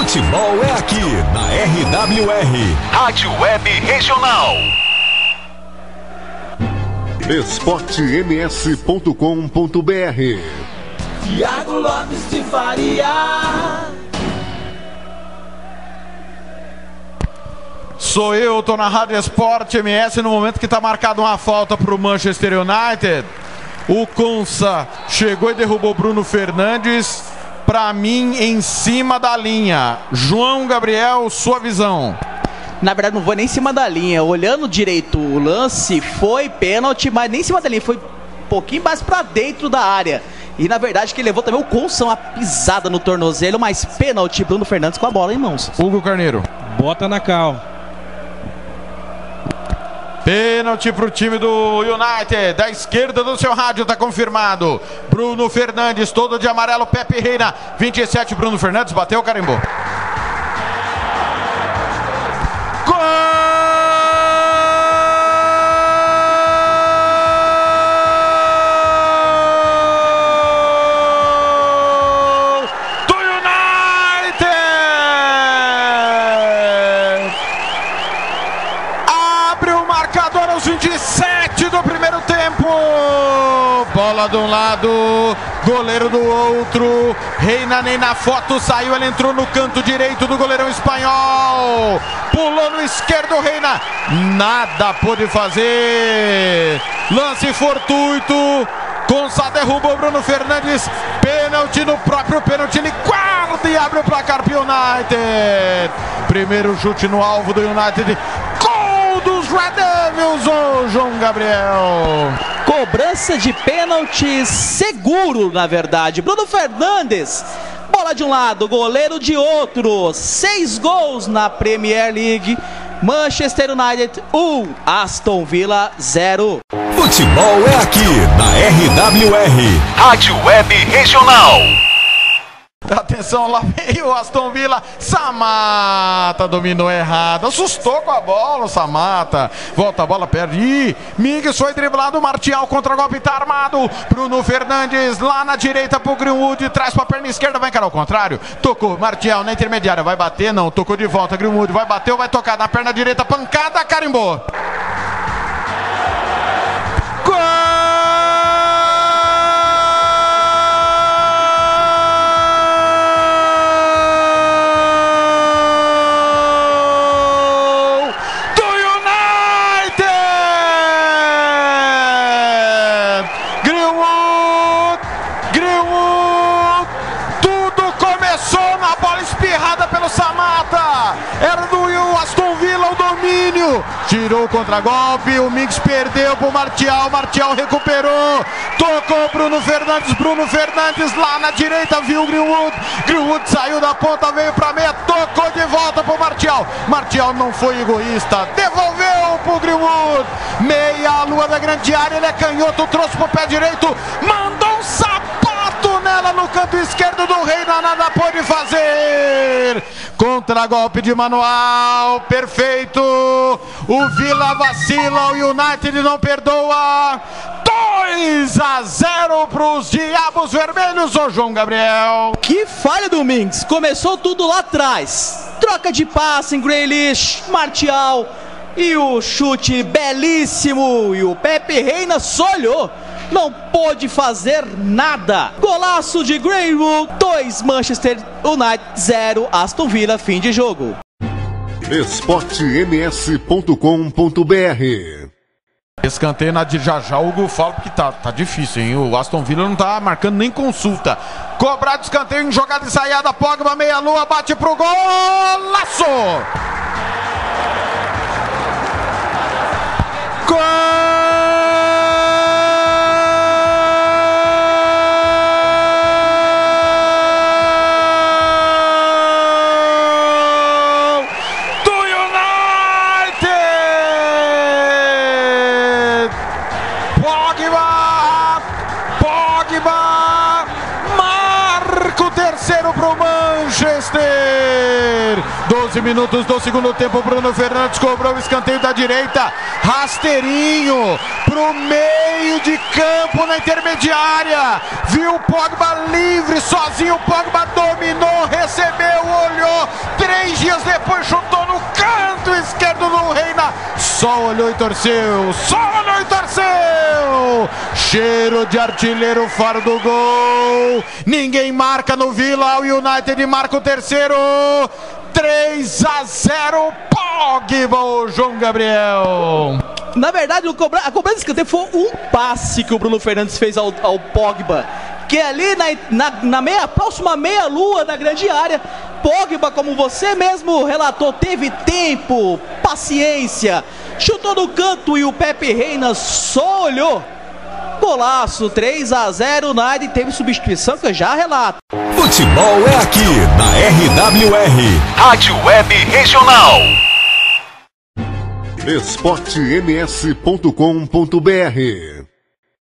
Futebol é aqui na RWR, Rádio Web Regional. esportems.com.br Tiago Lopes de Faria. Sou eu, tô na Rádio Esporte MS no momento que tá marcado uma falta pro Manchester United. O Consa chegou e derrubou Bruno Fernandes. Pra mim, em cima da linha. João Gabriel, sua visão. Na verdade, não foi nem em cima da linha. Olhando direito o lance, foi pênalti, mas nem em cima da linha. Foi um pouquinho mais pra dentro da área. E na verdade, que levou também o Consa uma pisada no tornozelo, mas pênalti. Bruno Fernandes com a bola em mãos. Hugo Carneiro. Bota na cal. Pênalti pro time do United. Da esquerda do seu rádio tá confirmado. Bruno Fernandes, todo de amarelo. Pepe Reina, 27. Bruno Fernandes bateu, carimbou. Aos 27 do primeiro tempo. Bola de um lado, goleiro do outro. Reina nem na foto saiu, ele entrou no canto direito do goleirão espanhol. Pulou no esquerdo, Reina. Nada pôde fazer. Lance fortuito. Consa derrubou Bruno Fernandes. Pênalti no próprio pênalti. Ele guarda e abre o placar United. Primeiro chute no alvo do United. Gol dos Red Devils, Gabriel. Cobrança de pênalti seguro, na verdade. Bruno Fernandes. Bola de um lado, goleiro de outro. Seis gols na Premier League. Manchester United 1, Aston Villa 0. Futebol é aqui na RWR, Rádio Web Regional. Atenção, lá veio o Aston Villa. Samata dominou errado. Assustou com a bola o Samata. Volta a bola, perde. Ih, Miguel foi driblado. Martial contra golpe, tá armado. Bruno Fernandes lá na direita pro Greenwood. Traz pra perna esquerda, vai encarar o contrário. Tocou, Martial na intermediária. Vai bater, não. Tocou de volta. Greenwood vai bater ou vai tocar na perna direita. Pancada, carimbou. Samata. Era do Aston Villa o domínio. Tirou o contragolpe, o Mix perdeu pro Martial, Martial recuperou. Tocou Bruno Fernandes, Bruno Fernandes lá na direita, viu Greenwood. Greenwood saiu da ponta, veio pra meia, tocou de volta pro Martial. Martial não foi egoísta, devolveu pro Greenwood. Meia lua da grande área, ele é canhoto, trouxe pro pé direito, mandou um sapato nela no canto esquerdo do Reina, nada pôde fazer. Contra-golpe de manual, perfeito. O Vila vacila, o United não perdoa. 2 a 0 para os Diabos Vermelhos, ô João Gabriel. Que falha do Minks. Começou tudo lá atrás. Troca de passe em Grealish, Martial e o chute belíssimo. E o Pepe Reina só olhou. Não pôde fazer nada. Golaço de Greenwood. 2 Manchester United 0 Aston Villa. Fim de jogo. esportems.com.br Escanteio na de já já, o Hugo fala porque tá, tá difícil, hein? O Aston Villa não tá marcando nem consulta. Cobrado escanteio em jogada ensaiada, Pogba, meia-lua, bate pro gol, laço! Gol Manchester! 12 minutos do segundo tempo, Bruno Fernandes cobrou o escanteio da direita, rasteirinho pro meio de campo na intermediária. Viu o Pogba livre, sozinho, Pogba dominou, recebeu, olhou, Dias depois chutou canto esquerdo do Reina. Só olhou e torceu. Só olhou e torceu. Cheiro de artilheiro fora do gol. Ninguém marca no Vila. O United marca o terceiro. 3 a 0 Pogba, João Gabriel. Na verdade, a cobrança de escanteio foi um passe que o Bruno Fernandes fez ao, ao Pogba. Que é ali na, na, na meia, próxima meia-lua da grande área, Pogba, como você mesmo relatou, teve tempo, paciência, chutou no canto e o Pepe Reina só olhou. Golaço, 3 a 0 United teve substituição que eu já relato. Futebol é aqui na RWR, Rádio Web Regional. esportems.com.br